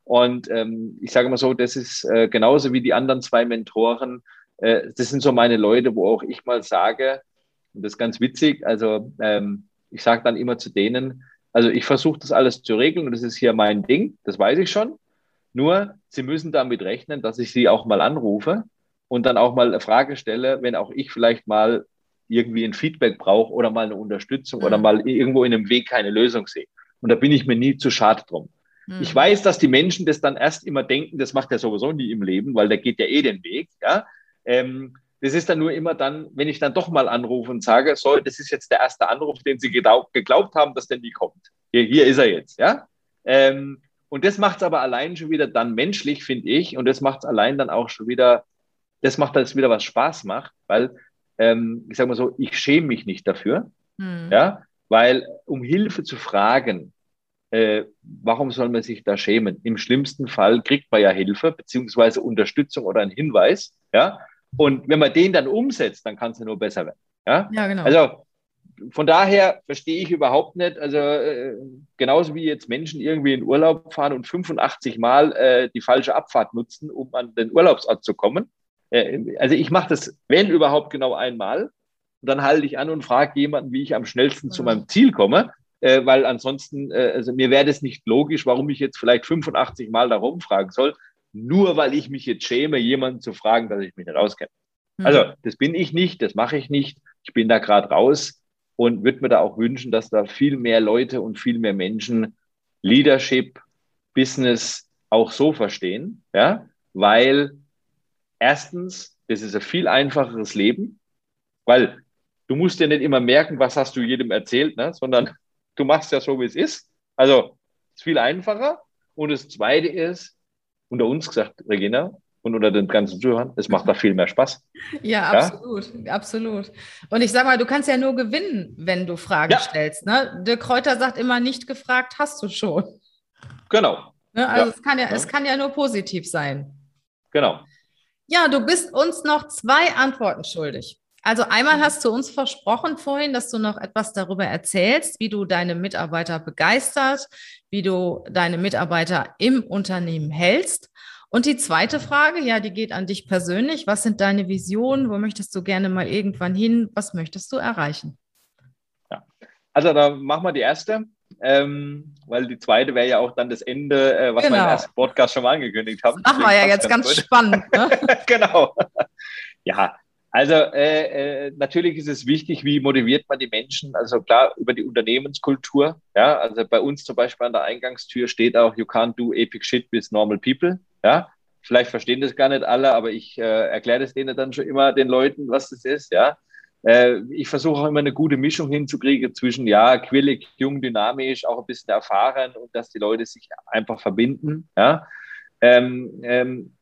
Und ähm, ich sage mal so, das ist äh, genauso wie die anderen zwei Mentoren. Äh, das sind so meine Leute, wo auch ich mal sage, und das ist ganz witzig, also ähm, ich sage dann immer zu denen, also ich versuche das alles zu regeln und das ist hier mein Ding, das weiß ich schon. Nur, sie müssen damit rechnen, dass ich sie auch mal anrufe und dann auch mal eine Frage stelle, wenn auch ich vielleicht mal irgendwie ein Feedback brauche oder mal eine Unterstützung mhm. oder mal irgendwo in einem Weg keine Lösung sehe. Und da bin ich mir nie zu schade drum. Ich hm. weiß, dass die Menschen das dann erst immer denken, das macht er sowieso nie im Leben, weil der geht ja eh den Weg. Ja? Ähm, das ist dann nur immer dann, wenn ich dann doch mal anrufe und sage, so, das ist jetzt der erste Anruf, den Sie geglaubt, haben, dass der nie kommt. Hier, hier ist er jetzt. Ja? Ähm, und das macht es aber allein schon wieder dann menschlich, finde ich. Und das macht es allein dann auch schon wieder, das macht dann wieder was Spaß macht, weil ähm, ich sage mal so, ich schäme mich nicht dafür. Hm. Ja, weil um Hilfe zu fragen, äh, warum soll man sich da schämen? Im schlimmsten Fall kriegt man ja Hilfe beziehungsweise Unterstützung oder einen Hinweis. Ja? Und wenn man den dann umsetzt, dann kann es ja nur besser werden. Ja, ja genau. Also von daher verstehe ich überhaupt nicht, also äh, genauso wie jetzt Menschen irgendwie in Urlaub fahren und 85 Mal äh, die falsche Abfahrt nutzen, um an den Urlaubsort zu kommen. Äh, also ich mache das, wenn überhaupt, genau einmal. Und dann halte ich an und frage jemanden, wie ich am schnellsten mhm. zu meinem Ziel komme äh, weil ansonsten, äh, also mir wäre das nicht logisch, warum ich jetzt vielleicht 85 Mal darum fragen soll, nur weil ich mich jetzt schäme, jemanden zu fragen, dass ich mich nicht auskenne. Mhm. Also das bin ich nicht, das mache ich nicht. Ich bin da gerade raus und würde mir da auch wünschen, dass da viel mehr Leute und viel mehr Menschen Leadership, Business auch so verstehen, ja, weil erstens, das ist ein viel einfacheres Leben, weil du musst dir nicht immer merken, was hast du jedem erzählt, ne, sondern du machst ja so, wie es ist. Also ist viel einfacher. Und das Zweite ist, unter uns gesagt, Regina, und unter den ganzen Zuhörern, es macht da viel mehr Spaß. Ja, absolut, ja? absolut. Und ich sag mal, du kannst ja nur gewinnen, wenn du Fragen ja. stellst. Ne? Der Kräuter sagt immer, nicht gefragt hast du schon. Genau. Ne? Also ja. Es, kann ja, es kann ja nur positiv sein. Genau. Ja, du bist uns noch zwei Antworten schuldig. Also einmal hast du uns versprochen vorhin, dass du noch etwas darüber erzählst, wie du deine Mitarbeiter begeistert, wie du deine Mitarbeiter im Unternehmen hältst. Und die zweite Frage, ja, die geht an dich persönlich. Was sind deine Visionen? Wo möchtest du gerne mal irgendwann hin? Was möchtest du erreichen? Ja, also da machen wir die erste, ähm, weil die zweite wäre ja auch dann das Ende, äh, was genau. wir im ersten Podcast schon mal angekündigt haben. Das machen wir ja jetzt ganz, ganz spannend. Ne? genau. Ja, also äh, äh, natürlich ist es wichtig, wie motiviert man die Menschen. Also klar über die Unternehmenskultur. Ja, also bei uns zum Beispiel an der Eingangstür steht auch: You can't do epic shit with normal people. Ja, vielleicht verstehen das gar nicht alle, aber ich äh, erkläre das denen dann schon immer den Leuten, was das ist. Ja, äh, ich versuche auch immer eine gute Mischung hinzukriegen zwischen ja quirlig, jung, dynamisch, auch ein bisschen erfahren und dass die Leute sich einfach verbinden. Ja, ähm, ähm,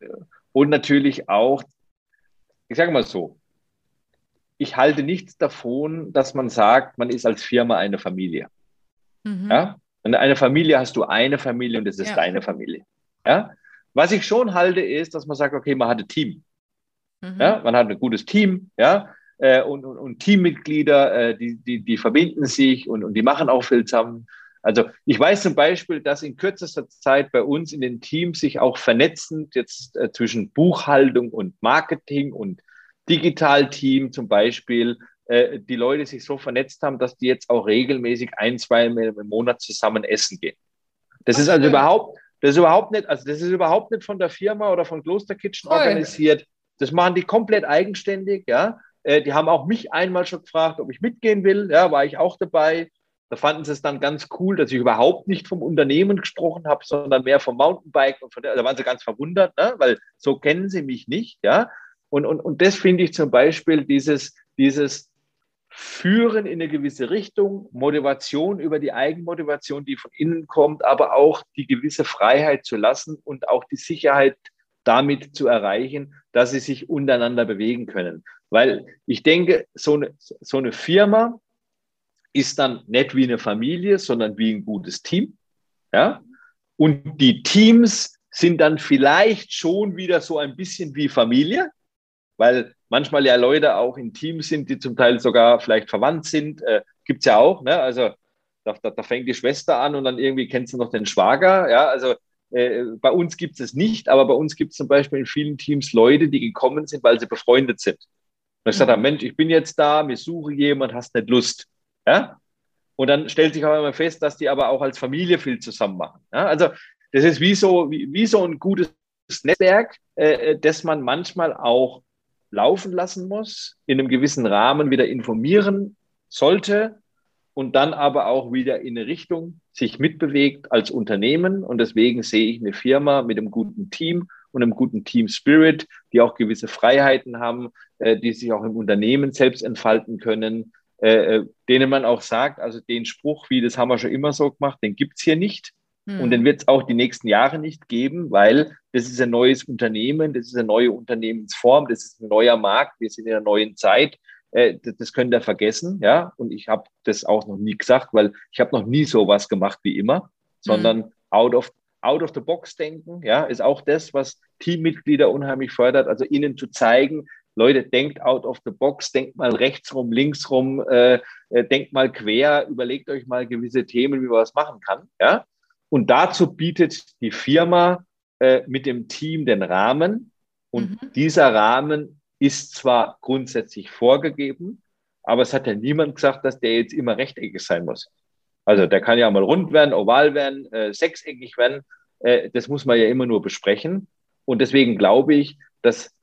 und natürlich auch ich sage mal so, ich halte nichts davon, dass man sagt, man ist als Firma eine Familie. Mhm. Ja? Und eine Familie hast du eine Familie und das ist ja. deine Familie. Ja? was ich schon halte, ist, dass man sagt, okay, man hat ein Team. Mhm. Ja, man hat ein gutes Team, ja, äh, und, und, und, Teammitglieder, äh, die, die, die verbinden sich und, und die machen auch viel zusammen. Also ich weiß zum Beispiel, dass in kürzester Zeit bei uns in den Teams sich auch vernetzend jetzt äh, zwischen Buchhaltung und Marketing und Digitalteam zum Beispiel äh, die Leute sich so vernetzt haben, dass die jetzt auch regelmäßig ein, zwei im Monat zusammen essen gehen. Das ist also überhaupt, das ist überhaupt nicht, also das ist überhaupt nicht von der Firma oder von Kloster Kitchen Toll. organisiert. Das machen die komplett eigenständig, ja. Äh, die haben auch mich einmal schon gefragt, ob ich mitgehen will. Ja, war ich auch dabei. Da fanden sie es dann ganz cool, dass ich überhaupt nicht vom Unternehmen gesprochen habe, sondern mehr vom Mountainbike. Und von der, da waren sie ganz verwundert, ne? weil so kennen sie mich nicht. Ja? Und, und, und das finde ich zum Beispiel dieses, dieses Führen in eine gewisse Richtung, Motivation über die Eigenmotivation, die von innen kommt, aber auch die gewisse Freiheit zu lassen und auch die Sicherheit damit zu erreichen, dass sie sich untereinander bewegen können. Weil ich denke, so eine, so eine Firma ist dann nicht wie eine Familie, sondern wie ein gutes Team. Ja? Und die Teams sind dann vielleicht schon wieder so ein bisschen wie Familie, weil manchmal ja Leute auch in Teams sind, die zum Teil sogar vielleicht verwandt sind. Äh, Gibt es ja auch. Ne? Also da, da, da, fängt die Schwester an und dann irgendwie kennst du noch den Schwager. Ja, also äh, bei uns gibt es nicht, aber bei uns gibt es zum Beispiel in vielen Teams Leute, die gekommen sind, weil sie befreundet sind. Und ich sage, mhm. Mensch, ich bin jetzt da, mir suche jemand, hast nicht Lust. Ja? Und dann stellt sich aber immer fest, dass die aber auch als Familie viel zusammen machen. Ja? Also das ist wie so, wie, wie so ein gutes Netzwerk, äh, das man manchmal auch laufen lassen muss, in einem gewissen Rahmen wieder informieren sollte und dann aber auch wieder in eine Richtung sich mitbewegt als Unternehmen. Und deswegen sehe ich eine Firma mit einem guten Team und einem guten Team Spirit, die auch gewisse Freiheiten haben, äh, die sich auch im Unternehmen selbst entfalten können, äh, äh denen man auch sagt, also den Spruch, wie das haben wir schon immer so gemacht, den gibt's hier nicht. Hm. Und den wird es auch die nächsten Jahre nicht geben, weil das ist ein neues Unternehmen, das ist eine neue Unternehmensform, das ist ein neuer Markt, wir sind in einer neuen Zeit äh, das, das könnt ihr vergessen, ja. Und ich habe das auch noch nie gesagt, weil ich habe noch nie sowas gemacht wie immer, sondern mhm. out of out of the box denken, ja, ist auch das, was Teammitglieder unheimlich fördert. Also ihnen zu zeigen, Leute, denkt out of the box, denkt mal rechts rum, links rum, äh, äh, denkt mal quer, überlegt euch mal gewisse Themen, wie man was machen kann, ja. Und dazu bietet die Firma äh, mit dem Team den Rahmen. Und mhm. dieser Rahmen ist zwar grundsätzlich vorgegeben, aber es hat ja niemand gesagt, dass der jetzt immer rechteckig sein muss. Also der kann ja mal rund werden, oval werden, äh, sechseckig werden. Äh, das muss man ja immer nur besprechen. Und deswegen glaube ich, dass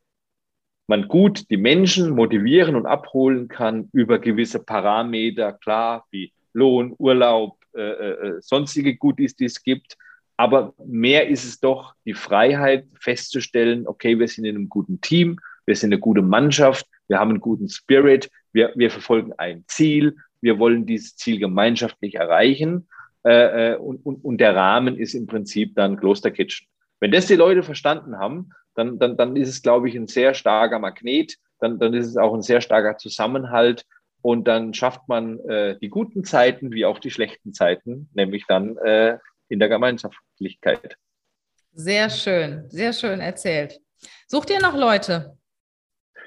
man gut die Menschen motivieren und abholen kann über gewisse Parameter, klar, wie Lohn, Urlaub, äh, äh, sonstige Goodies, die es gibt. Aber mehr ist es doch die Freiheit festzustellen, okay, wir sind in einem guten Team, wir sind eine gute Mannschaft, wir haben einen guten Spirit, wir, wir verfolgen ein Ziel, wir wollen dieses Ziel gemeinschaftlich erreichen äh, äh und, und, und der Rahmen ist im Prinzip dann Kloster Kitchen. Wenn das die Leute verstanden haben, dann, dann, dann ist es, glaube ich, ein sehr starker Magnet, dann, dann ist es auch ein sehr starker Zusammenhalt und dann schafft man äh, die guten Zeiten wie auch die schlechten Zeiten, nämlich dann äh, in der Gemeinschaftlichkeit. Sehr schön, sehr schön erzählt. Sucht ihr noch Leute?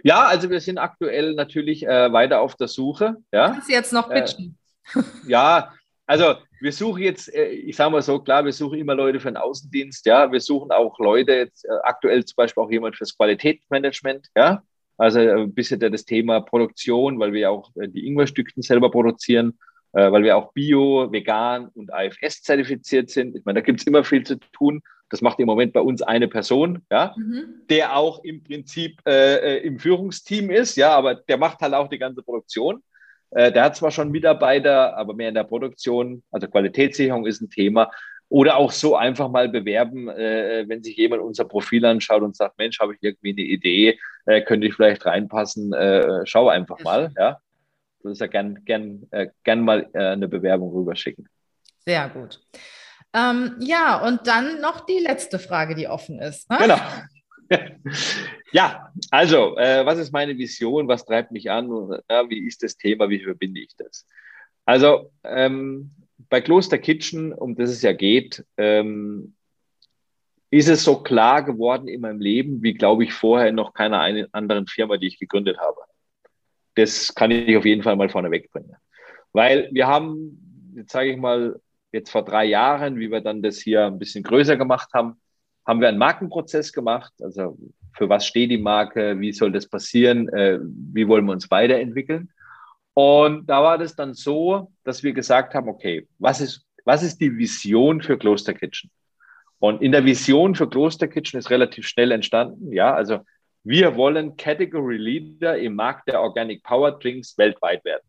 Ja, also wir sind aktuell natürlich äh, weiter auf der Suche. Ja. Kannst du jetzt noch äh, pitchen? Ja, also wir suchen jetzt, äh, ich sage mal so, klar, wir suchen immer Leute für den Außendienst, ja, wir suchen auch Leute, jetzt, äh, aktuell zum Beispiel auch jemand fürs Qualitätsmanagement, ja, also ein äh, bisschen das Thema Produktion, weil wir auch die Ingwerstückchen selber produzieren, weil wir auch Bio, Vegan und AFS zertifiziert sind. Ich meine, da gibt es immer viel zu tun. Das macht im Moment bei uns eine Person, ja, mhm. der auch im Prinzip äh, äh, im Führungsteam ist, ja, aber der macht halt auch die ganze Produktion. Äh, der hat zwar schon Mitarbeiter, aber mehr in der Produktion. Also Qualitätssicherung ist ein Thema. Oder auch so einfach mal bewerben, äh, wenn sich jemand unser Profil anschaut und sagt, Mensch, habe ich irgendwie eine Idee, äh, könnte ich vielleicht reinpassen, äh, schau einfach mal, ja. Das ist ja gern, gern, äh, gern mal äh, eine Bewerbung rüberschicken. Sehr gut. Ähm, ja, und dann noch die letzte Frage, die offen ist. Ne? Genau. ja, also, äh, was ist meine Vision? Was treibt mich an? Und, ja, wie ist das Thema? Wie verbinde ich das? Also, ähm, bei Kloster Kitchen, um das es ja geht, ähm, ist es so klar geworden in meinem Leben, wie glaube ich vorher noch keiner anderen Firma, die ich gegründet habe. Das kann ich auf jeden Fall mal vorne wegbringen. Weil wir haben, jetzt sage ich mal, jetzt vor drei Jahren, wie wir dann das hier ein bisschen größer gemacht haben, haben wir einen Markenprozess gemacht. Also für was steht die Marke, wie soll das passieren, äh, wie wollen wir uns weiterentwickeln. Und da war das dann so, dass wir gesagt haben, okay, was ist, was ist die Vision für Kloster Kitchen? Und in der Vision für Kloster Kitchen ist relativ schnell entstanden, ja, also wir wollen Category Leader im Markt der Organic Power Drinks weltweit werden.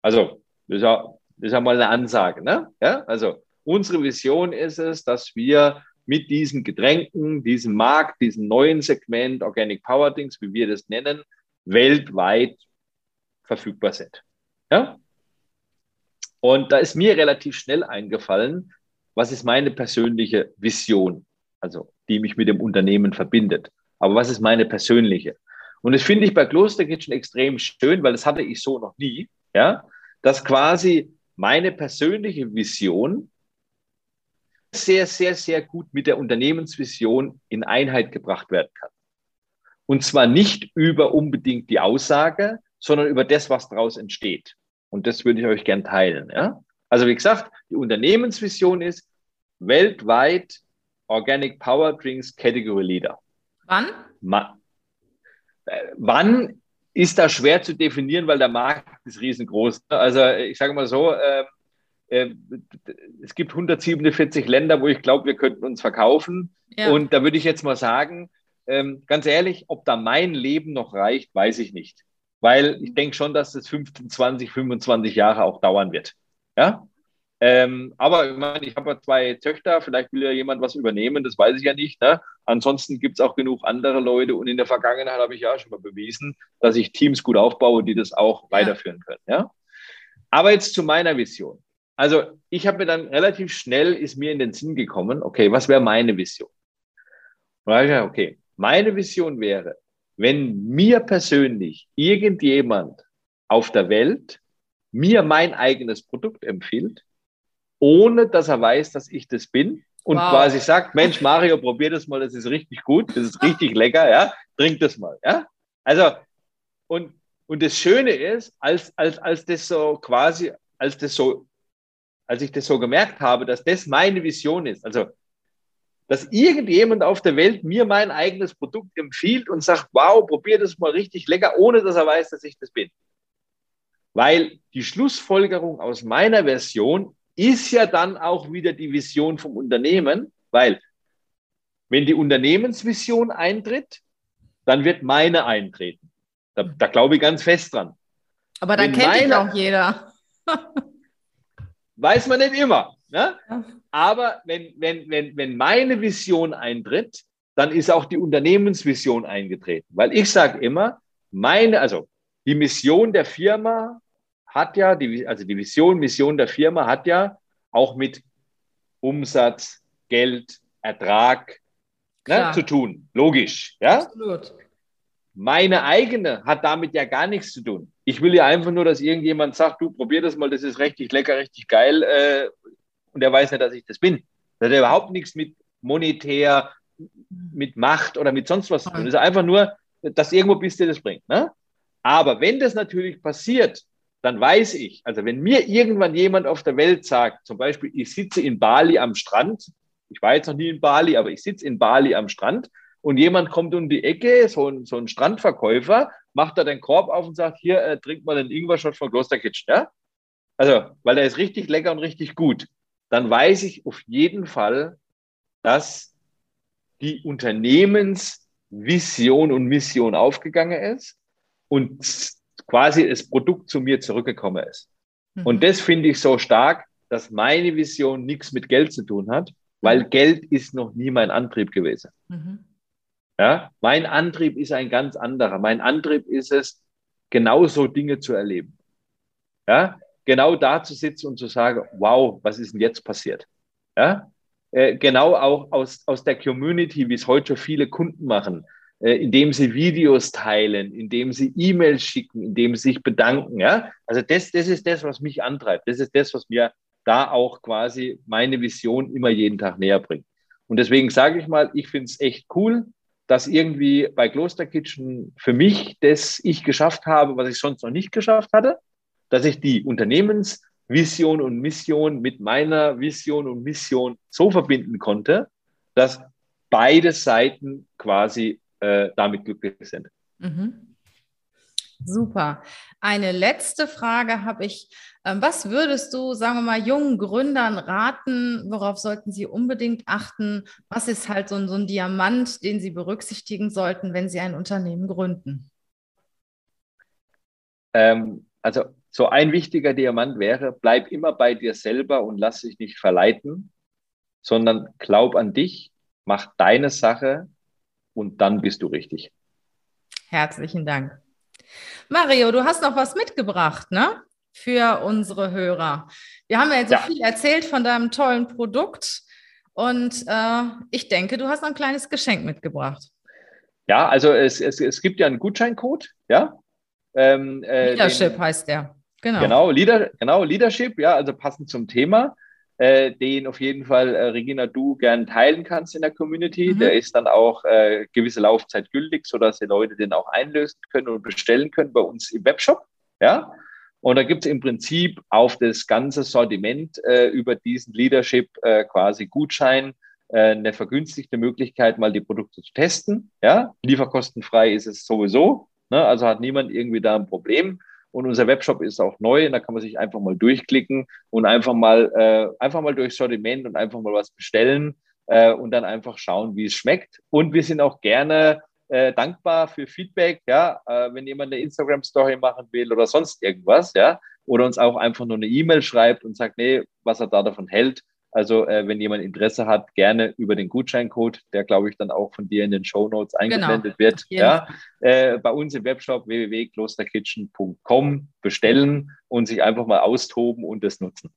Also, das ist ja, mal eine Ansage, ne? Ja, also unsere Vision ist es, dass wir mit diesen Getränken, diesem Markt, diesem neuen Segment Organic Power Drinks, wie wir das nennen, weltweit verfügbar sind. Ja? Und da ist mir relativ schnell eingefallen, was ist meine persönliche Vision, also die mich mit dem Unternehmen verbindet. Aber was ist meine persönliche? Und das finde ich bei Kloster Kitchen extrem schön, weil das hatte ich so noch nie, ja, dass quasi meine persönliche Vision sehr, sehr, sehr gut mit der Unternehmensvision in Einheit gebracht werden kann. Und zwar nicht über unbedingt die Aussage, sondern über das, was daraus entsteht. Und das würde ich euch gern teilen. Ja? Also wie gesagt, die Unternehmensvision ist weltweit Organic Power Drinks Category Leader. Wann? Ma äh, wann ist da schwer zu definieren, weil der Markt ist riesengroß. Also ich sage mal so, äh, äh, es gibt 147 Länder, wo ich glaube, wir könnten uns verkaufen. Ja. Und da würde ich jetzt mal sagen, ähm, ganz ehrlich, ob da mein Leben noch reicht, weiß ich nicht weil ich denke schon, dass es 15, 20, 25 Jahre auch dauern wird. Ja? Ähm, aber ich meine, ich habe ja zwei Töchter, vielleicht will ja jemand was übernehmen, das weiß ich ja nicht. Ne? Ansonsten gibt es auch genug andere Leute und in der Vergangenheit habe ich ja schon mal bewiesen, dass ich Teams gut aufbaue, die das auch ja. weiterführen können. Ja? Aber jetzt zu meiner Vision. Also ich habe mir dann relativ schnell, ist mir in den Sinn gekommen, okay, was wäre meine Vision? Und da habe ich gesagt, okay, meine Vision wäre, wenn mir persönlich irgendjemand auf der Welt mir mein eigenes Produkt empfiehlt, ohne dass er weiß, dass ich das bin und wow. quasi sagt, Mensch, Mario, probier das mal, das ist richtig gut, das ist richtig lecker, ja, trink das mal, ja. Also, und, und das Schöne ist, als, als, als das so quasi, als das so, als ich das so gemerkt habe, dass das meine Vision ist, also dass irgendjemand auf der Welt mir mein eigenes Produkt empfiehlt und sagt, wow, probier das mal richtig lecker, ohne dass er weiß, dass ich das bin. Weil die Schlussfolgerung aus meiner Version ist ja dann auch wieder die Vision vom Unternehmen, weil wenn die Unternehmensvision eintritt, dann wird meine eintreten. Da, da glaube ich ganz fest dran. Aber da kennt meine, auch jeder. weiß man nicht immer. Ne? Aber wenn, wenn, wenn, wenn meine Vision eintritt, dann ist auch die Unternehmensvision eingetreten. Weil ich sage immer, meine, also die Mission der Firma hat ja, die, also die Vision, Mission der Firma hat ja auch mit Umsatz, Geld, Ertrag ne, zu tun. Logisch. Ja? Absolut. Meine eigene hat damit ja gar nichts zu tun. Ich will ja einfach nur, dass irgendjemand sagt, du probier das mal, das ist richtig lecker, richtig geil. Äh, und er weiß nicht, dass ich das bin. Das hat überhaupt nichts mit monetär, mit Macht oder mit sonst was zu tun. Das ist einfach nur, dass irgendwo bist, der das bringt. Ne? Aber wenn das natürlich passiert, dann weiß ich, also wenn mir irgendwann jemand auf der Welt sagt, zum Beispiel, ich sitze in Bali am Strand, ich war jetzt noch nie in Bali, aber ich sitze in Bali am Strand und jemand kommt um die Ecke, so ein, so ein Strandverkäufer, macht da den Korb auf und sagt, hier, äh, trink mal einen Ingwer-Shot von Kloster Kitchen. Ja? Also, weil der ist richtig lecker und richtig gut dann weiß ich auf jeden Fall, dass die Unternehmensvision und Mission aufgegangen ist und quasi das Produkt zu mir zurückgekommen ist. Mhm. Und das finde ich so stark, dass meine Vision nichts mit Geld zu tun hat, weil. Geld ist noch nie mein Antrieb gewesen. Mhm. Ja, mein Antrieb ist ein ganz anderer. Mein Antrieb ist es, genauso Dinge zu erleben. Ja, genau da zu sitzen und zu sagen, wow, was ist denn jetzt passiert? Ja? Äh, genau auch aus, aus der Community, wie es heute schon viele Kunden machen, äh, indem sie Videos teilen, indem sie E-Mails schicken, indem sie sich bedanken. Ja? Also das, das ist das, was mich antreibt. Das ist das, was mir da auch quasi meine Vision immer jeden Tag näher bringt. Und deswegen sage ich mal, ich finde es echt cool, dass irgendwie bei Kloster Kitchen für mich das ich geschafft habe, was ich sonst noch nicht geschafft hatte, dass ich die Unternehmensvision und Mission mit meiner Vision und Mission so verbinden konnte, dass beide Seiten quasi äh, damit glücklich sind. Mhm. Super. Eine letzte Frage habe ich. Ähm, was würdest du, sagen wir mal, jungen Gründern raten? Worauf sollten sie unbedingt achten? Was ist halt so ein, so ein Diamant, den sie berücksichtigen sollten, wenn sie ein Unternehmen gründen? Ähm, also so ein wichtiger Diamant wäre, bleib immer bei dir selber und lass dich nicht verleiten, sondern glaub an dich, mach deine Sache und dann bist du richtig. Herzlichen Dank. Mario, du hast noch was mitgebracht, ne? Für unsere Hörer. Wir haben ja jetzt ja. so viel erzählt von deinem tollen Produkt und äh, ich denke, du hast ein kleines Geschenk mitgebracht. Ja, also es, es, es gibt ja einen Gutscheincode, ja. Ähm, äh, Leadership den, heißt der. Genau. Genau, Leader, genau, Leadership, ja, also passend zum Thema äh, den auf jeden Fall, äh, Regina, du gern teilen kannst in der Community. Mhm. Der ist dann auch äh, gewisse Laufzeit gültig, sodass die Leute den auch einlösen können und bestellen können bei uns im Webshop. Ja. Und da gibt es im Prinzip auf das ganze Sortiment äh, über diesen Leadership äh, quasi Gutschein, äh, eine vergünstigte Möglichkeit, mal die Produkte zu testen. Ja, lieferkostenfrei ist es sowieso. Ne? Also hat niemand irgendwie da ein Problem. Und unser Webshop ist auch neu. da kann man sich einfach mal durchklicken und einfach mal, äh, einfach mal durchs Sortiment und einfach mal was bestellen äh, und dann einfach schauen, wie es schmeckt. Und wir sind auch gerne äh, dankbar für Feedback, ja, äh, wenn jemand eine Instagram-Story machen will oder sonst irgendwas, ja, oder uns auch einfach nur eine E-Mail schreibt und sagt, nee, was er da davon hält, also äh, wenn jemand Interesse hat, gerne über den Gutscheincode, der glaube ich dann auch von dir in den Show Notes genau. eingeblendet genau. wird, ja, äh, bei uns im Webshop www.klosterkitchen.com bestellen und sich einfach mal austoben und das nutzen.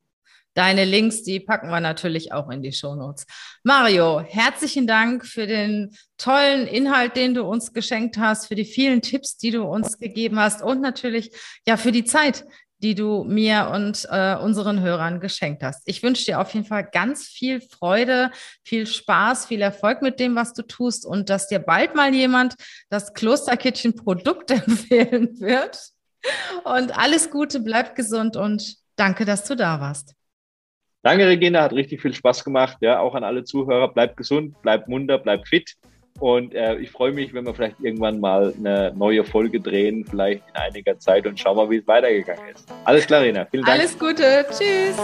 Deine Links, die packen wir natürlich auch in die Show Notes. Mario, herzlichen Dank für den tollen Inhalt, den du uns geschenkt hast, für die vielen Tipps, die du uns gegeben hast und natürlich ja für die Zeit, die du mir und äh, unseren Hörern geschenkt hast. Ich wünsche dir auf jeden Fall ganz viel Freude, viel Spaß, viel Erfolg mit dem, was du tust und dass dir bald mal jemand das Klosterkitchen Produkt empfehlen wird. Und alles Gute, bleib gesund und danke, dass du da warst. Danke, Regina, hat richtig viel Spaß gemacht. Ja, auch an alle Zuhörer, bleib gesund, bleib munter, bleib fit. Und äh, ich freue mich, wenn wir vielleicht irgendwann mal eine neue Folge drehen, vielleicht in einiger Zeit und schauen mal, wie es weitergegangen ist. Alles klar, Rena. Vielen Dank. Alles Gute. Tschüss.